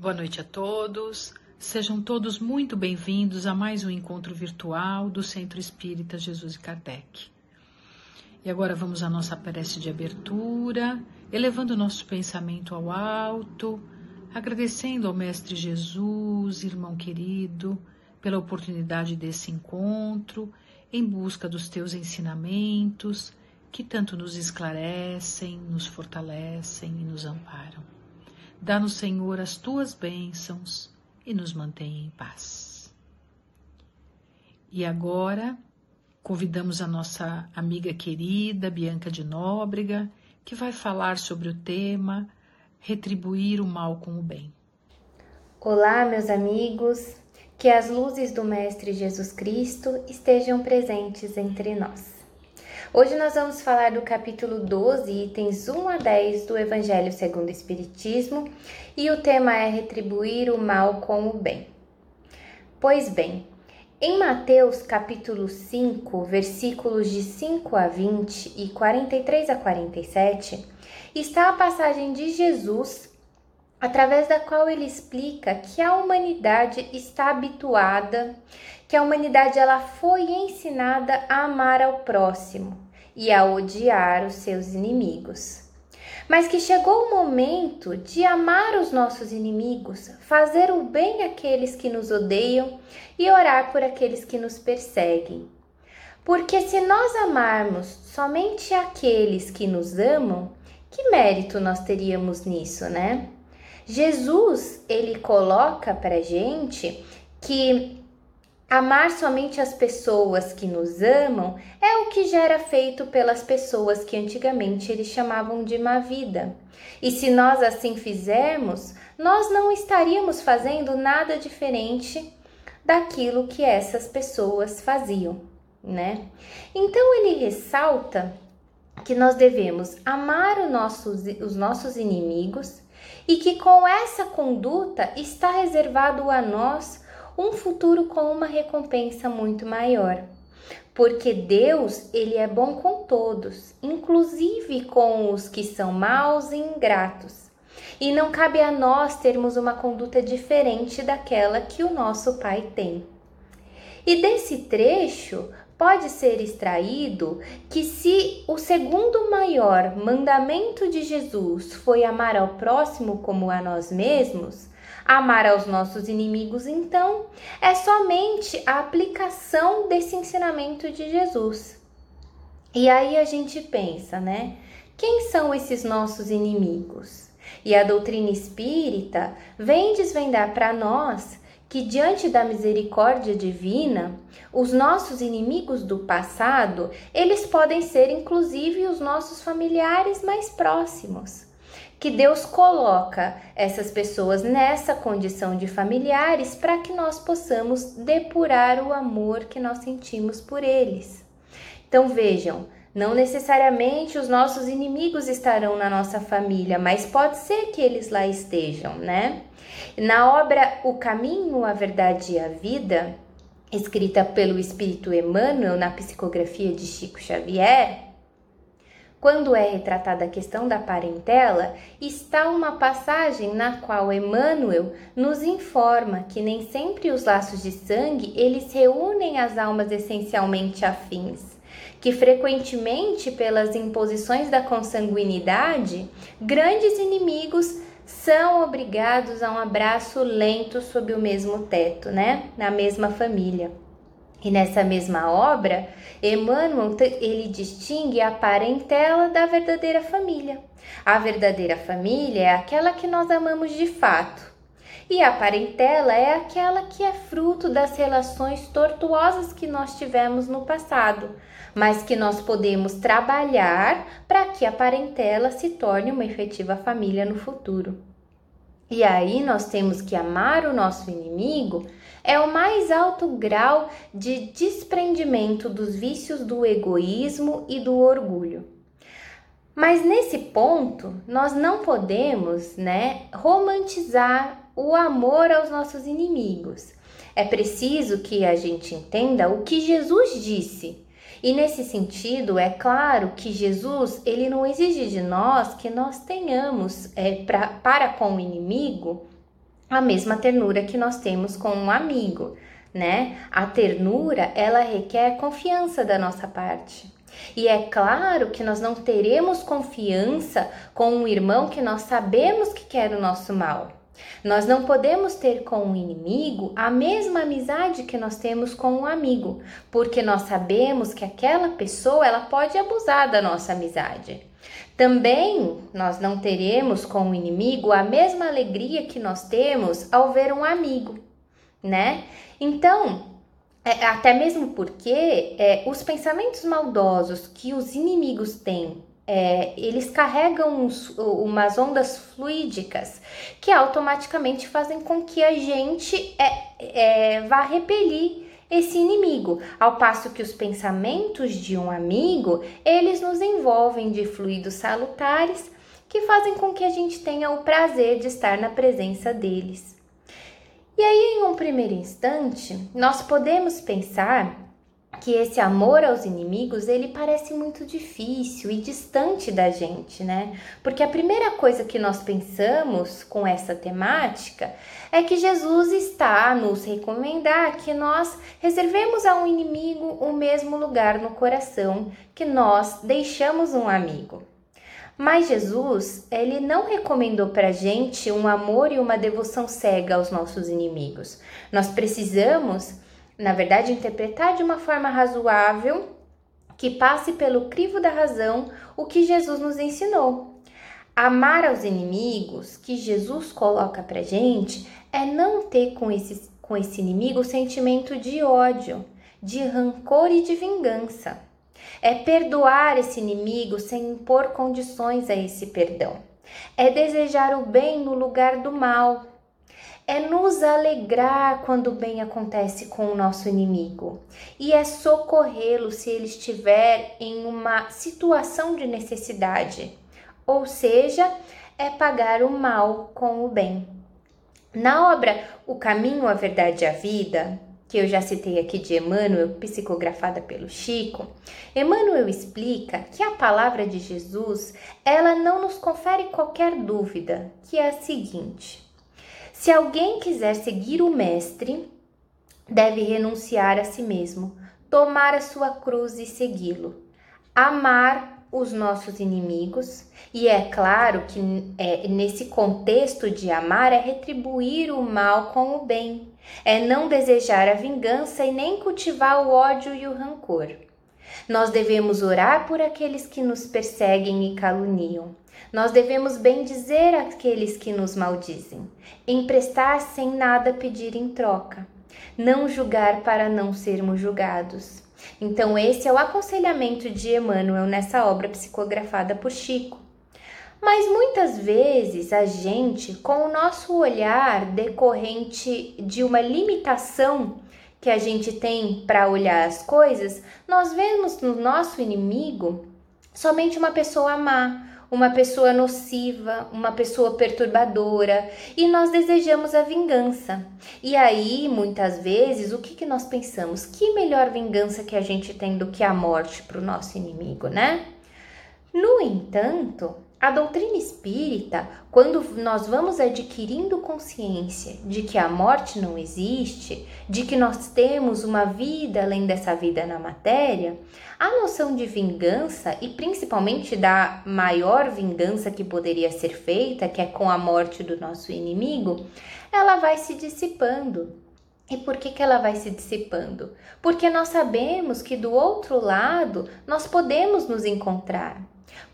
Boa noite a todos. Sejam todos muito bem-vindos a mais um encontro virtual do Centro Espírita Jesus e Kardec. E agora vamos à nossa prece de abertura, elevando nosso pensamento ao alto, agradecendo ao Mestre Jesus, irmão querido, pela oportunidade desse encontro, em busca dos teus ensinamentos, que tanto nos esclarecem, nos fortalecem e nos amparam. Dá-nos, Senhor, as tuas bênçãos e nos mantenha em paz. E agora, convidamos a nossa amiga querida Bianca de Nóbrega, que vai falar sobre o tema Retribuir o mal com o bem. Olá, meus amigos, que as luzes do Mestre Jesus Cristo estejam presentes entre nós. Hoje nós vamos falar do capítulo 12, itens 1 a 10 do Evangelho segundo o Espiritismo, e o tema é retribuir o mal com o bem. Pois bem, em Mateus capítulo 5, versículos de 5 a 20 e 43 a 47, está a passagem de Jesus através da qual ele explica que a humanidade está habituada que a humanidade ela foi ensinada a amar ao próximo e a odiar os seus inimigos. Mas que chegou o momento de amar os nossos inimigos, fazer o bem àqueles que nos odeiam e orar por aqueles que nos perseguem. Porque se nós amarmos somente aqueles que nos amam, que mérito nós teríamos nisso, né? Jesus, ele coloca pra gente que Amar somente as pessoas que nos amam é o que já era feito pelas pessoas que antigamente eles chamavam de má vida. E se nós assim fizermos, nós não estaríamos fazendo nada diferente daquilo que essas pessoas faziam, né? Então ele ressalta que nós devemos amar nosso, os nossos inimigos e que com essa conduta está reservado a nós um futuro com uma recompensa muito maior. Porque Deus, ele é bom com todos, inclusive com os que são maus e ingratos. E não cabe a nós termos uma conduta diferente daquela que o nosso Pai tem. E desse trecho pode ser extraído que se o segundo maior mandamento de Jesus foi amar ao próximo como a nós mesmos, Amar aos nossos inimigos, então, é somente a aplicação desse ensinamento de Jesus. E aí a gente pensa, né? Quem são esses nossos inimigos? E a doutrina espírita vem desvendar para nós que diante da misericórdia divina, os nossos inimigos do passado, eles podem ser inclusive os nossos familiares mais próximos que Deus coloca essas pessoas nessa condição de familiares para que nós possamos depurar o amor que nós sentimos por eles. Então vejam, não necessariamente os nossos inimigos estarão na nossa família, mas pode ser que eles lá estejam, né? Na obra O Caminho, a Verdade e a Vida, escrita pelo Espírito Emmanuel na psicografia de Chico Xavier, quando é retratada a questão da parentela, está uma passagem na qual Emmanuel nos informa que nem sempre os laços de sangue eles reúnem as almas essencialmente afins, que frequentemente pelas imposições da consanguinidade, grandes inimigos são obrigados a um abraço lento sob o mesmo teto, né? Na mesma família. E nessa mesma obra, Emmanuel ele distingue a parentela da verdadeira família. A verdadeira família é aquela que nós amamos de fato. E a parentela é aquela que é fruto das relações tortuosas que nós tivemos no passado, mas que nós podemos trabalhar para que a parentela se torne uma efetiva família no futuro. E aí nós temos que amar o nosso inimigo é o mais alto grau de desprendimento dos vícios do egoísmo e do orgulho. Mas nesse ponto, nós não podemos, né, romantizar o amor aos nossos inimigos. É preciso que a gente entenda o que Jesus disse. E nesse sentido, é claro que Jesus ele não exige de nós que nós tenhamos é, pra, para com o inimigo a mesma ternura que nós temos com um amigo, né? A ternura, ela requer confiança da nossa parte. E é claro que nós não teremos confiança com um irmão que nós sabemos que quer o nosso mal. Nós não podemos ter com o um inimigo a mesma amizade que nós temos com um amigo, porque nós sabemos que aquela pessoa ela pode abusar da nossa amizade. Também nós não teremos com o inimigo a mesma alegria que nós temos ao ver um amigo, né? Então, é, até mesmo porque é, os pensamentos maldosos que os inimigos têm, é, eles carregam uns, umas ondas fluídicas que automaticamente fazem com que a gente é, é, vá repelir esse inimigo, ao passo que os pensamentos de um amigo, eles nos envolvem de fluidos salutares que fazem com que a gente tenha o prazer de estar na presença deles. E aí, em um primeiro instante, nós podemos pensar que esse amor aos inimigos ele parece muito difícil e distante da gente, né? Porque a primeira coisa que nós pensamos com essa temática é que Jesus está a nos recomendar que nós reservemos a um inimigo o mesmo lugar no coração que nós deixamos um amigo. Mas Jesus, ele não recomendou para gente um amor e uma devoção cega aos nossos inimigos. Nós precisamos, na verdade, interpretar de uma forma razoável que passe pelo crivo da razão o que Jesus nos ensinou. Amar aos inimigos que Jesus coloca para gente é não ter com esse, com esse inimigo o sentimento de ódio, de rancor e de vingança. É perdoar esse inimigo sem impor condições a esse perdão. É desejar o bem no lugar do mal. É nos alegrar quando o bem acontece com o nosso inimigo. E é socorrê-lo se ele estiver em uma situação de necessidade. Ou seja, é pagar o mal com o bem. Na obra O Caminho, a Verdade e a Vida, que eu já citei aqui de Emmanuel, psicografada pelo Chico, Emmanuel explica que a palavra de Jesus, ela não nos confere qualquer dúvida, que é a seguinte: se alguém quiser seguir o mestre, deve renunciar a si mesmo, tomar a sua cruz e segui-lo, amar os nossos inimigos, e é claro que é, nesse contexto de amar é retribuir o mal com o bem, é não desejar a vingança e nem cultivar o ódio e o rancor. Nós devemos orar por aqueles que nos perseguem e caluniam. Nós devemos bendizer aqueles que nos maldizem, emprestar sem nada pedir em troca, não julgar para não sermos julgados. Então, esse é o aconselhamento de Emmanuel nessa obra psicografada por Chico. Mas muitas vezes a gente, com o nosso olhar decorrente de uma limitação que a gente tem para olhar as coisas, nós vemos no nosso inimigo somente uma pessoa má, uma pessoa nociva, uma pessoa perturbadora e nós desejamos a vingança. E aí, muitas vezes, o que, que nós pensamos? Que melhor vingança que a gente tem do que a morte para o nosso inimigo, né? No entanto, a doutrina espírita, quando nós vamos adquirindo consciência de que a morte não existe, de que nós temos uma vida além dessa vida na matéria, a noção de vingança e principalmente da maior vingança que poderia ser feita, que é com a morte do nosso inimigo, ela vai se dissipando. E por que, que ela vai se dissipando? Porque nós sabemos que do outro lado nós podemos nos encontrar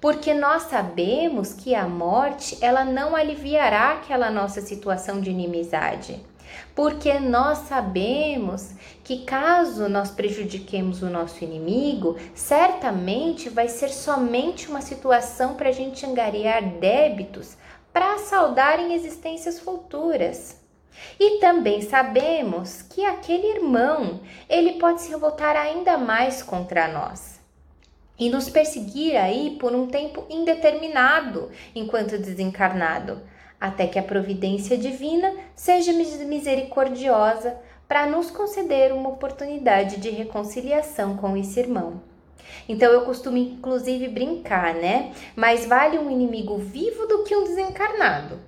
porque nós sabemos que a morte ela não aliviará aquela nossa situação de inimizade. Porque nós sabemos que caso nós prejudiquemos o nosso inimigo, certamente vai ser somente uma situação para a gente angariar débitos para saldar em existências futuras. E também sabemos que aquele irmão, ele pode se revoltar ainda mais contra nós e nos perseguir aí por um tempo indeterminado enquanto desencarnado, até que a providência divina seja misericordiosa para nos conceder uma oportunidade de reconciliação com esse irmão. Então eu costumo inclusive brincar, né? Mais vale um inimigo vivo do que um desencarnado.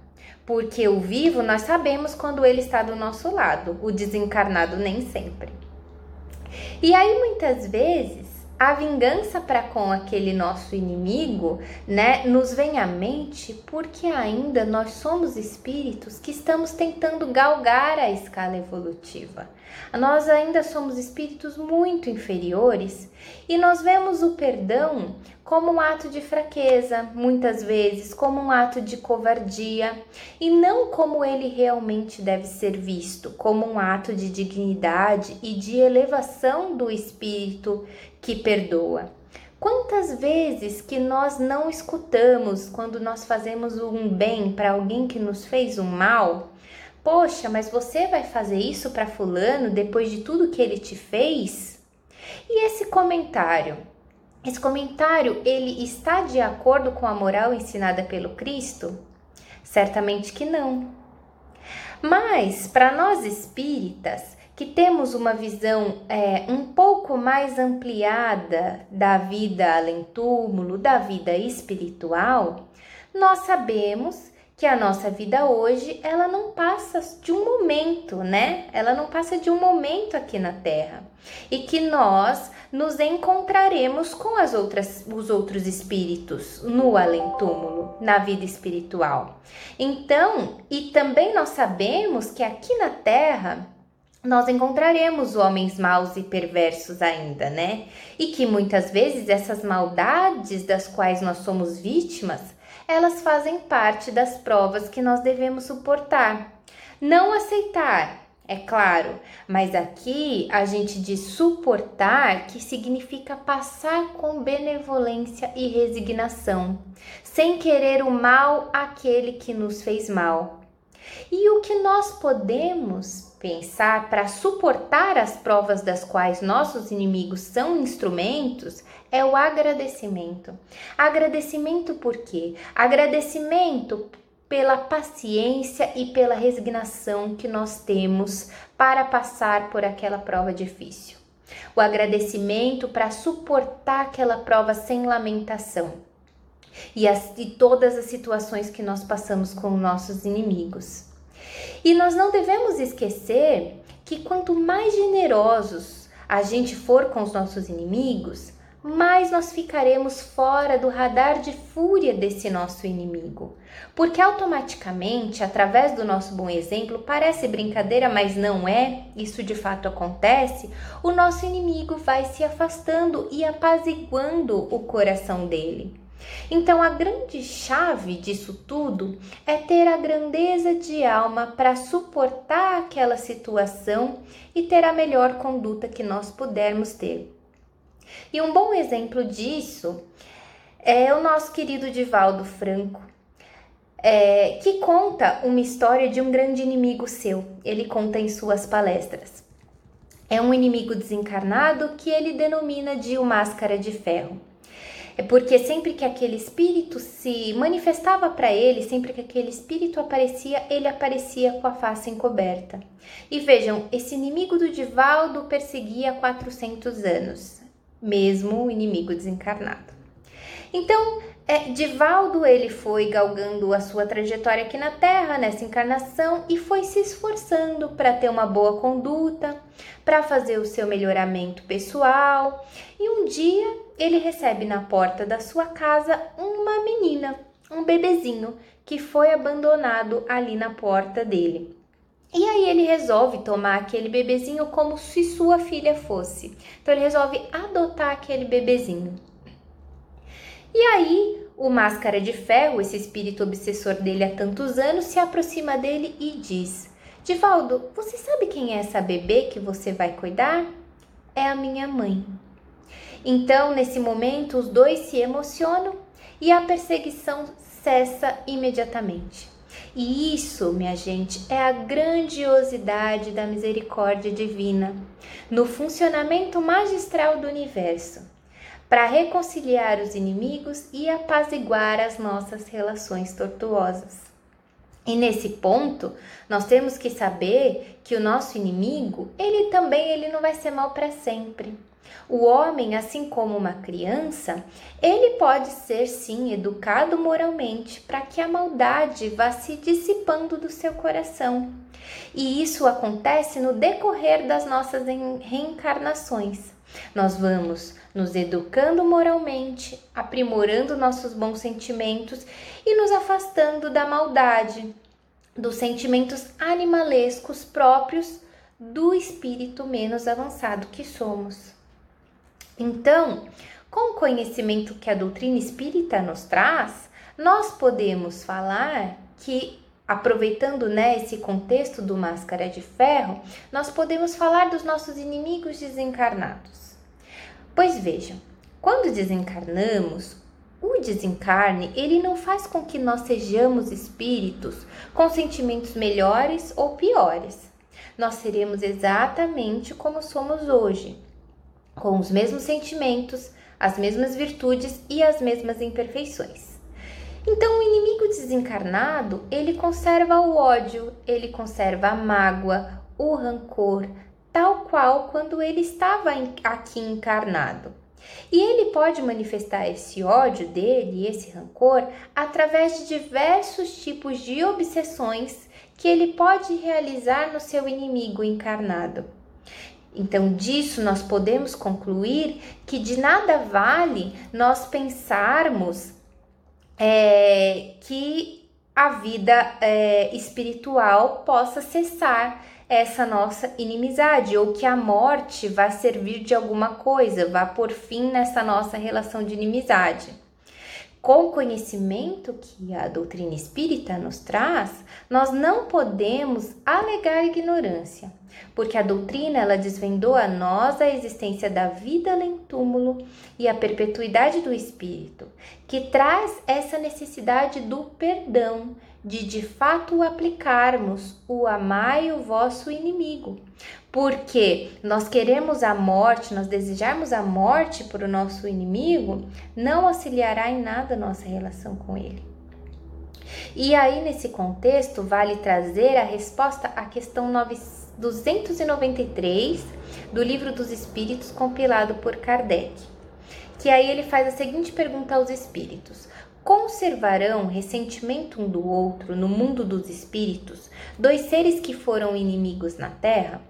porque o vivo nós sabemos quando ele está do nosso lado, o desencarnado nem sempre. E aí muitas vezes a vingança para com aquele nosso inimigo, né, nos vem à mente porque ainda nós somos espíritos que estamos tentando galgar a escala evolutiva. Nós ainda somos espíritos muito inferiores e nós vemos o perdão como um ato de fraqueza, muitas vezes como um ato de covardia, e não como ele realmente deve ser visto, como um ato de dignidade e de elevação do espírito que perdoa. Quantas vezes que nós não escutamos quando nós fazemos um bem para alguém que nos fez um mal? Poxa, mas você vai fazer isso para fulano depois de tudo que ele te fez? E esse comentário? Esse comentário, ele está de acordo com a moral ensinada pelo Cristo? Certamente que não. Mas, para nós espíritas, que temos uma visão é, um pouco mais ampliada da vida além túmulo, da vida espiritual, nós sabemos que a nossa vida hoje ela não passa de um momento, né? Ela não passa de um momento aqui na Terra e que nós nos encontraremos com as outras, os outros espíritos no além-túmulo, na vida espiritual. Então, e também nós sabemos que aqui na Terra nós encontraremos homens maus e perversos ainda, né? E que muitas vezes essas maldades das quais nós somos vítimas, elas fazem parte das provas que nós devemos suportar. Não aceitar, é claro, mas aqui a gente diz suportar, que significa passar com benevolência e resignação, sem querer o mal àquele que nos fez mal. E o que nós podemos pensar para suportar as provas das quais nossos inimigos são instrumentos é o agradecimento. Agradecimento por quê? Agradecimento pela paciência e pela resignação que nós temos para passar por aquela prova difícil. O agradecimento para suportar aquela prova sem lamentação. E, as, e todas as situações que nós passamos com nossos inimigos. E nós não devemos esquecer que quanto mais generosos a gente for com os nossos inimigos, mais nós ficaremos fora do radar de fúria desse nosso inimigo. Porque automaticamente, através do nosso bom exemplo, parece brincadeira, mas não é, isso de fato acontece, o nosso inimigo vai se afastando e apaziguando o coração dele. Então, a grande chave disso tudo é ter a grandeza de alma para suportar aquela situação e ter a melhor conduta que nós pudermos ter. E um bom exemplo disso é o nosso querido Divaldo Franco, é, que conta uma história de um grande inimigo seu. Ele conta em suas palestras. É um inimigo desencarnado que ele denomina de o Máscara de Ferro. É porque sempre que aquele espírito se manifestava para ele, sempre que aquele espírito aparecia, ele aparecia com a face encoberta. E vejam, esse inimigo do Divaldo perseguia há 400 anos, mesmo o inimigo desencarnado. Então, é, Divaldo ele foi galgando a sua trajetória aqui na Terra, nessa encarnação, e foi se esforçando para ter uma boa conduta, para fazer o seu melhoramento pessoal. E um dia ele recebe na porta da sua casa uma menina, um bebezinho, que foi abandonado ali na porta dele. E aí ele resolve tomar aquele bebezinho como se sua filha fosse. Então ele resolve adotar aquele bebezinho. E aí, o Máscara de Ferro, esse espírito obsessor dele há tantos anos, se aproxima dele e diz: Divaldo, você sabe quem é essa bebê que você vai cuidar? É a minha mãe. Então, nesse momento, os dois se emocionam e a perseguição cessa imediatamente. E isso, minha gente, é a grandiosidade da misericórdia divina no funcionamento magistral do universo para reconciliar os inimigos e apaziguar as nossas relações tortuosas. E nesse ponto, nós temos que saber que o nosso inimigo, ele também ele não vai ser mal para sempre. O homem, assim como uma criança, ele pode ser sim educado moralmente para que a maldade vá se dissipando do seu coração. E isso acontece no decorrer das nossas reencarnações. Nós vamos nos educando moralmente, aprimorando nossos bons sentimentos e nos afastando da maldade, dos sentimentos animalescos próprios do espírito menos avançado que somos. Então, com o conhecimento que a doutrina espírita nos traz, nós podemos falar que, aproveitando né, esse contexto do Máscara de Ferro, nós podemos falar dos nossos inimigos desencarnados. Pois vejam, quando desencarnamos, o desencarne, ele não faz com que nós sejamos espíritos com sentimentos melhores ou piores. Nós seremos exatamente como somos hoje, com os mesmos sentimentos, as mesmas virtudes e as mesmas imperfeições. Então, o inimigo desencarnado, ele conserva o ódio, ele conserva a mágoa, o rancor, tal qual quando ele estava aqui encarnado. E ele pode manifestar esse ódio dele, esse rancor, através de diversos tipos de obsessões que ele pode realizar no seu inimigo encarnado. Então, disso nós podemos concluir que de nada vale nós pensarmos é, que a vida é, espiritual possa cessar essa nossa inimizade ou que a morte vai servir de alguma coisa, vá por fim nessa nossa relação de inimizade. Com o conhecimento que a doutrina espírita nos traz, nós não podemos alegar ignorância, porque a doutrina ela desvendou a nós a existência da vida além túmulo e a perpetuidade do espírito, que traz essa necessidade do perdão, de de fato aplicarmos o amai o vosso inimigo. Porque nós queremos a morte, nós desejarmos a morte para o nosso inimigo, não auxiliará em nada a nossa relação com ele. E aí, nesse contexto, vale trazer a resposta à questão 293 do Livro dos Espíritos, compilado por Kardec. Que aí ele faz a seguinte pergunta aos espíritos: conservarão ressentimento um do outro no mundo dos espíritos, dois seres que foram inimigos na Terra?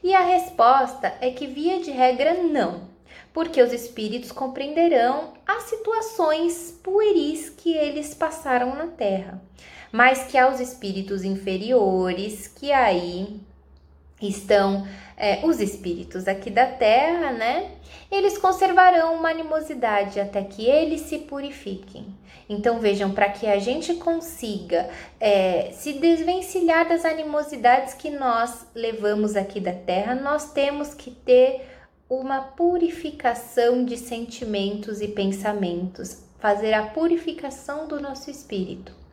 E a resposta é que, via de regra, não, porque os espíritos compreenderão as situações pueris que eles passaram na Terra, mas que aos espíritos inferiores, que aí estão é, os espíritos aqui da terra, né? Eles conservarão uma animosidade até que eles se purifiquem. Então vejam, para que a gente consiga é, se desvencilhar das animosidades que nós levamos aqui da terra, nós temos que ter uma purificação de sentimentos e pensamentos, fazer a purificação do nosso espírito.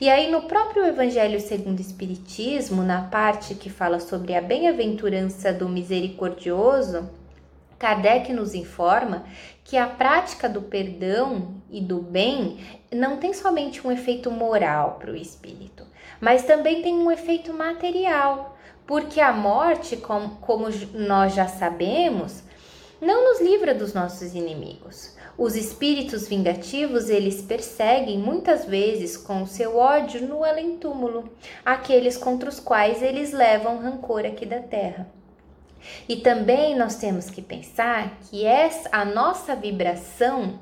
E aí, no próprio Evangelho segundo o Espiritismo, na parte que fala sobre a bem-aventurança do misericordioso, Kardec nos informa que a prática do perdão e do bem não tem somente um efeito moral para o espírito, mas também tem um efeito material, porque a morte, como, como nós já sabemos, não nos livra dos nossos inimigos. Os espíritos vingativos, eles perseguem muitas vezes com seu ódio no além-túmulo aqueles contra os quais eles levam rancor aqui da terra. E também nós temos que pensar que essa, a nossa vibração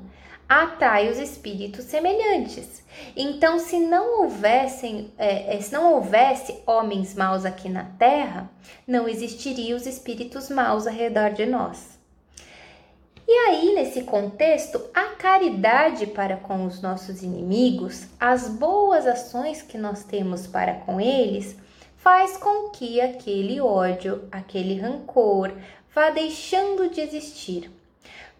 atrai os espíritos semelhantes. Então, se não houvessem, é, é se não houvesse homens maus aqui na Terra, não existiriam os espíritos maus ao redor de nós. E aí, nesse contexto, a caridade para com os nossos inimigos, as boas ações que nós temos para com eles, faz com que aquele ódio, aquele rancor vá deixando de existir.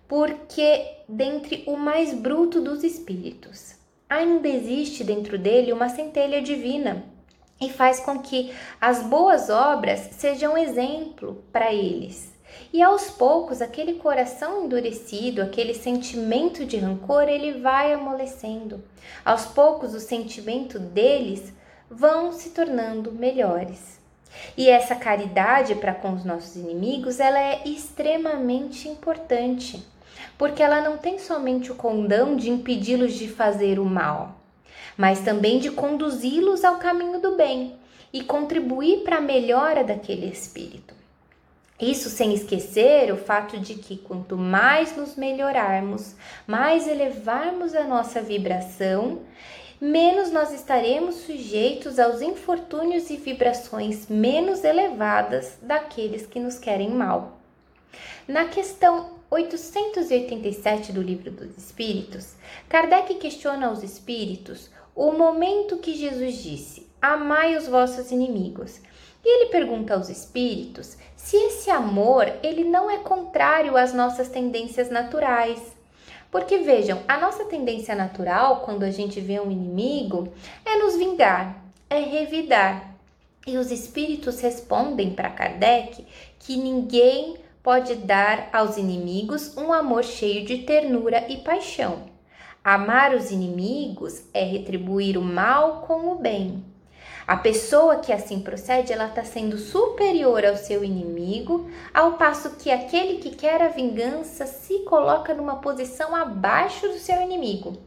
Porque dentre o mais bruto dos espíritos, ainda existe dentro dele uma centelha divina e faz com que as boas obras sejam exemplo para eles e aos poucos, aquele coração endurecido, aquele sentimento de rancor, ele vai amolecendo. Aos poucos, o sentimento deles vão se tornando melhores. E essa caridade para com os nossos inimigos, ela é extremamente importante, porque ela não tem somente o condão de impedi-los de fazer o mal, mas também de conduzi-los ao caminho do bem e contribuir para a melhora daquele espírito. Isso sem esquecer o fato de que quanto mais nos melhorarmos, mais elevarmos a nossa vibração, menos nós estaremos sujeitos aos infortúnios e vibrações menos elevadas daqueles que nos querem mal. Na questão 887 do Livro dos Espíritos, Kardec questiona aos espíritos o momento que Jesus disse: Amai os vossos inimigos. E ele pergunta aos espíritos se esse amor ele não é contrário às nossas tendências naturais. Porque vejam, a nossa tendência natural, quando a gente vê um inimigo, é nos vingar, é revidar. E os espíritos respondem para Kardec que ninguém pode dar aos inimigos um amor cheio de ternura e paixão. Amar os inimigos é retribuir o mal com o bem. A pessoa que assim procede, ela está sendo superior ao seu inimigo, ao passo que aquele que quer a vingança se coloca numa posição abaixo do seu inimigo.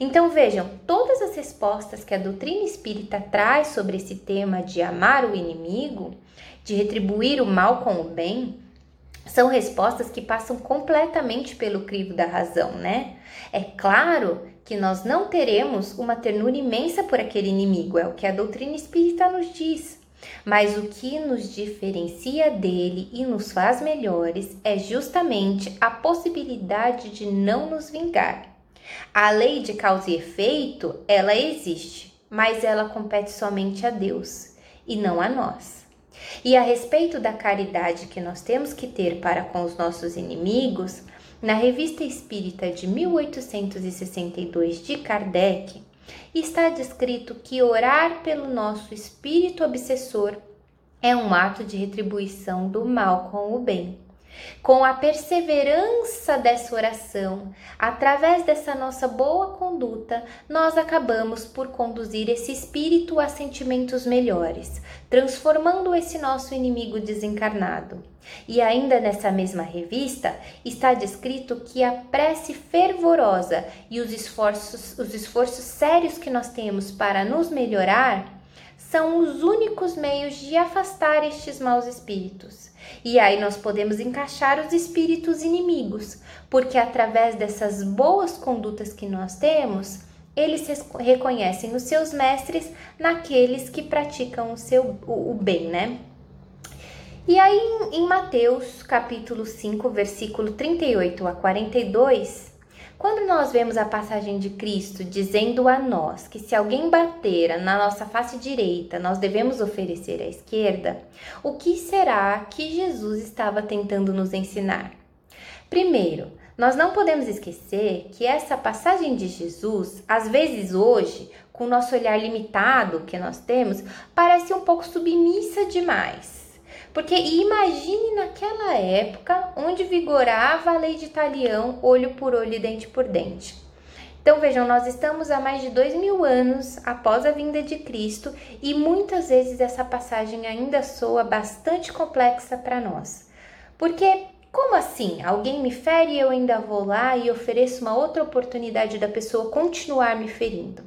Então vejam, todas as respostas que a doutrina espírita traz sobre esse tema de amar o inimigo, de retribuir o mal com o bem, são respostas que passam completamente pelo crivo da razão, né? É claro que nós não teremos uma ternura imensa por aquele inimigo, é o que a doutrina espírita nos diz. Mas o que nos diferencia dele e nos faz melhores é justamente a possibilidade de não nos vingar. A lei de causa e efeito, ela existe, mas ela compete somente a Deus e não a nós. E a respeito da caridade que nós temos que ter para com os nossos inimigos, na Revista Espírita de 1862 de Kardec, está descrito que orar pelo nosso espírito obsessor é um ato de retribuição do mal com o bem. Com a perseverança dessa oração, através dessa nossa boa conduta, nós acabamos por conduzir esse espírito a sentimentos melhores, transformando esse nosso inimigo desencarnado. E ainda nessa mesma revista está descrito que a prece fervorosa e os esforços, os esforços sérios que nós temos para nos melhorar são os únicos meios de afastar estes maus espíritos. E aí nós podemos encaixar os espíritos inimigos, porque através dessas boas condutas que nós temos, eles reconhecem os seus mestres naqueles que praticam o, seu, o, o bem, né? E aí em Mateus capítulo 5, versículo 38 a 42, quando nós vemos a passagem de Cristo dizendo a nós que se alguém bater na nossa face direita, nós devemos oferecer à esquerda, o que será que Jesus estava tentando nos ensinar? Primeiro, nós não podemos esquecer que essa passagem de Jesus, às vezes hoje, com o nosso olhar limitado que nós temos, parece um pouco submissa demais. Porque imagine naquela época onde vigorava a lei de talião, olho por olho e dente por dente. Então vejam, nós estamos há mais de dois mil anos após a vinda de Cristo e muitas vezes essa passagem ainda soa bastante complexa para nós. Porque como assim? Alguém me fere e eu ainda vou lá e ofereço uma outra oportunidade da pessoa continuar me ferindo.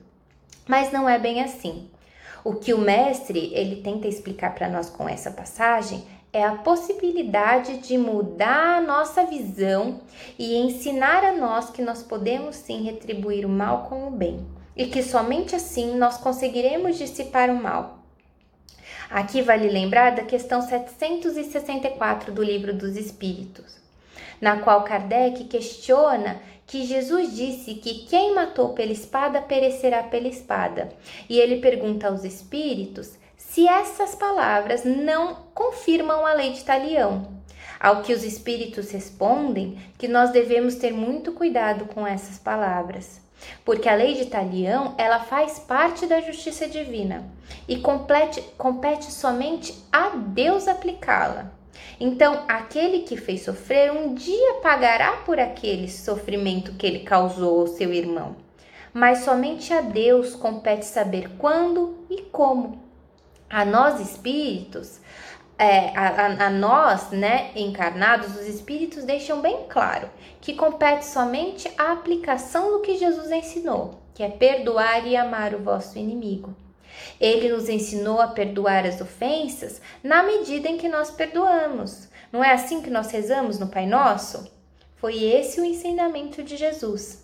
Mas não é bem assim. O que o mestre ele tenta explicar para nós com essa passagem é a possibilidade de mudar a nossa visão e ensinar a nós que nós podemos sim retribuir o mal com o bem e que somente assim nós conseguiremos dissipar o mal. Aqui vale lembrar da questão 764 do Livro dos Espíritos, na qual Kardec questiona que Jesus disse que quem matou pela espada perecerá pela espada. E ele pergunta aos espíritos se essas palavras não confirmam a lei de Talião. Ao que os espíritos respondem que nós devemos ter muito cuidado com essas palavras, porque a lei de Talião ela faz parte da justiça divina e compete, compete somente a Deus aplicá-la. Então, aquele que fez sofrer um dia pagará por aquele sofrimento que ele causou ao seu irmão. Mas somente a Deus compete saber quando e como. A nós espíritos, é, a, a, nós, né, encarnados, os espíritos deixam bem claro que compete somente a aplicação do que Jesus ensinou, que é perdoar e amar o vosso inimigo. Ele nos ensinou a perdoar as ofensas na medida em que nós perdoamos. Não é assim que nós rezamos no Pai Nosso? Foi esse o ensinamento de Jesus.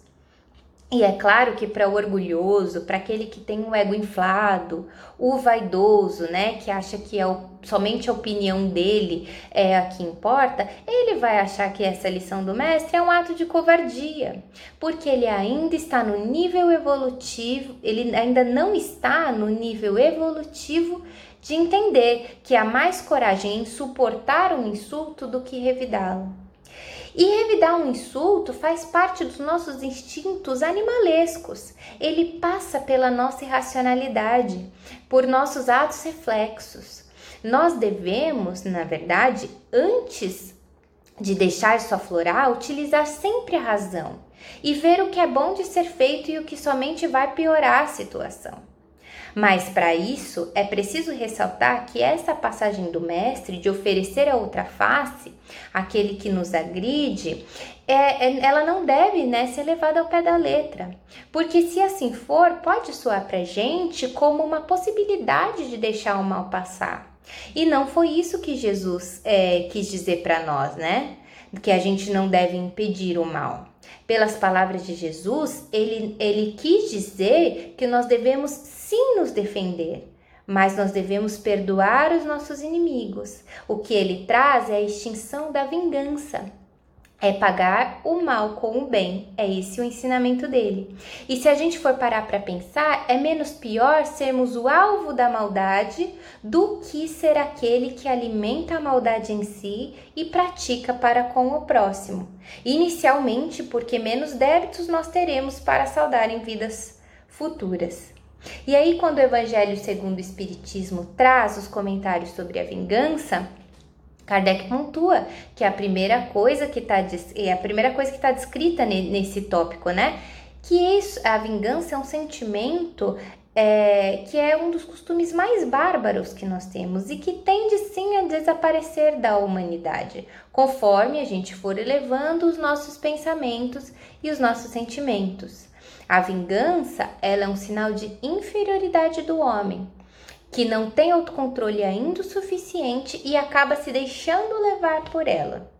E é claro que para o orgulhoso, para aquele que tem um ego inflado, o vaidoso, né, que acha que é o, somente a opinião dele é a que importa, ele vai achar que essa lição do mestre é um ato de covardia, porque ele ainda está no nível evolutivo, ele ainda não está no nível evolutivo de entender que há mais coragem em suportar um insulto do que revidá-lo. E revidar um insulto faz parte dos nossos instintos animalescos. Ele passa pela nossa irracionalidade, por nossos atos reflexos. Nós devemos, na verdade, antes de deixar isso aflorar, utilizar sempre a razão e ver o que é bom de ser feito e o que somente vai piorar a situação. Mas para isso é preciso ressaltar que essa passagem do Mestre de oferecer a outra face, aquele que nos agride, é, é, ela não deve né, ser levada ao pé da letra. Porque se assim for, pode soar para gente como uma possibilidade de deixar o mal passar. E não foi isso que Jesus é, quis dizer para nós, né? Que a gente não deve impedir o mal. Pelas palavras de Jesus, ele, ele quis dizer que nós devemos sim nos defender, mas nós devemos perdoar os nossos inimigos. O que ele traz é a extinção da vingança é pagar o mal com o bem. É esse o ensinamento dele. E se a gente for parar para pensar, é menos pior sermos o alvo da maldade do que ser aquele que alimenta a maldade em si e pratica para com o próximo. Inicialmente, porque menos débitos nós teremos para saldar em vidas futuras. E aí, quando o Evangelho segundo o Espiritismo traz os comentários sobre a vingança, Kardec pontua que a primeira coisa que está é a primeira coisa que está descrita nesse tópico, né? Que isso, a vingança é um sentimento é, que é um dos costumes mais bárbaros que nós temos e que tende sim a desaparecer da humanidade, conforme a gente for elevando os nossos pensamentos e os nossos sentimentos. A vingança ela é um sinal de inferioridade do homem, que não tem autocontrole ainda o suficiente e acaba se deixando levar por ela.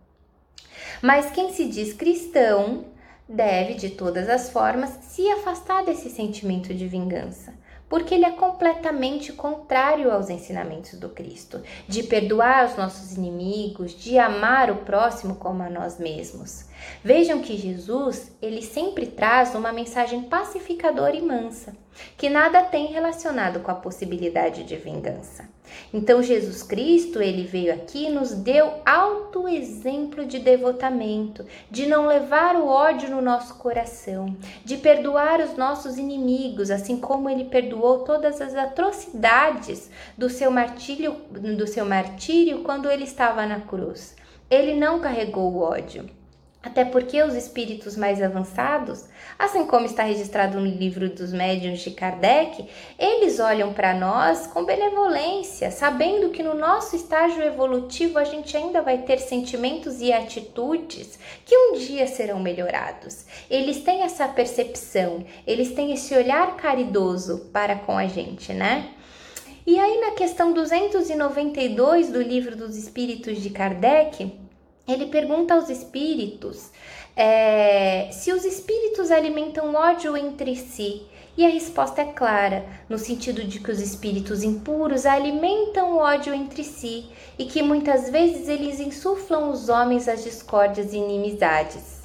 Mas quem se diz cristão deve, de todas as formas, se afastar desse sentimento de vingança, porque ele é completamente contrário aos ensinamentos do Cristo, de perdoar os nossos inimigos, de amar o próximo como a nós mesmos. Vejam que Jesus, ele sempre traz uma mensagem pacificadora e mansa, que nada tem relacionado com a possibilidade de vingança. Então Jesus Cristo, ele veio aqui e nos deu alto exemplo de devotamento, de não levar o ódio no nosso coração, de perdoar os nossos inimigos, assim como ele perdoou todas as atrocidades do seu martírio, do seu martírio quando ele estava na cruz. Ele não carregou o ódio. Até porque os espíritos mais avançados, assim como está registrado no livro dos médiuns de Kardec, eles olham para nós com benevolência, sabendo que no nosso estágio evolutivo a gente ainda vai ter sentimentos e atitudes que um dia serão melhorados. Eles têm essa percepção, eles têm esse olhar caridoso para com a gente, né? E aí na questão 292 do livro dos Espíritos de Kardec, ele pergunta aos espíritos é, se os espíritos alimentam ódio entre si. E a resposta é clara, no sentido de que os espíritos impuros alimentam ódio entre si e que muitas vezes eles insuflam os homens as discórdias e inimizades.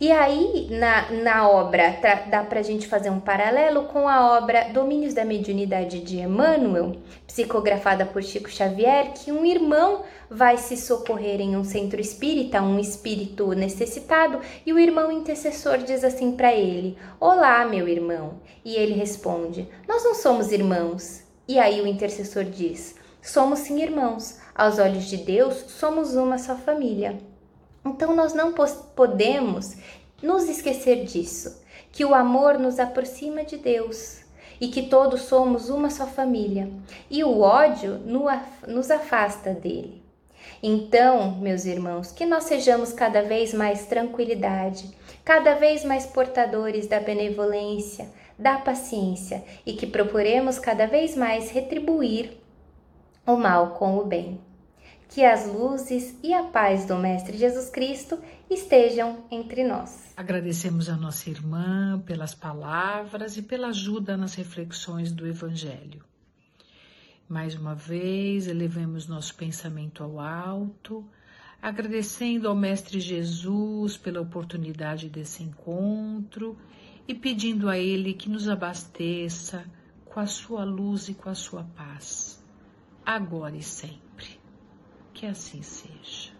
E aí, na, na obra, dá para a gente fazer um paralelo com a obra Domínios da Mediunidade de Emmanuel, psicografada por Chico Xavier, que um irmão vai se socorrer em um centro espírita, um espírito necessitado, e o irmão intercessor diz assim para ele: Olá, meu irmão. E ele responde: Nós não somos irmãos. E aí o intercessor diz: Somos sim irmãos. Aos olhos de Deus, somos uma só família. Então nós não podemos nos esquecer disso, que o amor nos aproxima de Deus e que todos somos uma só família, e o ódio nos afasta dele. Então, meus irmãos, que nós sejamos cada vez mais tranquilidade, cada vez mais portadores da benevolência, da paciência e que procuremos cada vez mais retribuir o mal com o bem. Que as luzes e a paz do Mestre Jesus Cristo estejam entre nós. Agradecemos a nossa irmã pelas palavras e pela ajuda nas reflexões do Evangelho. Mais uma vez, elevemos nosso pensamento ao alto, agradecendo ao Mestre Jesus pela oportunidade desse encontro e pedindo a Ele que nos abasteça com a sua luz e com a sua paz, agora e sempre. Que assim seja.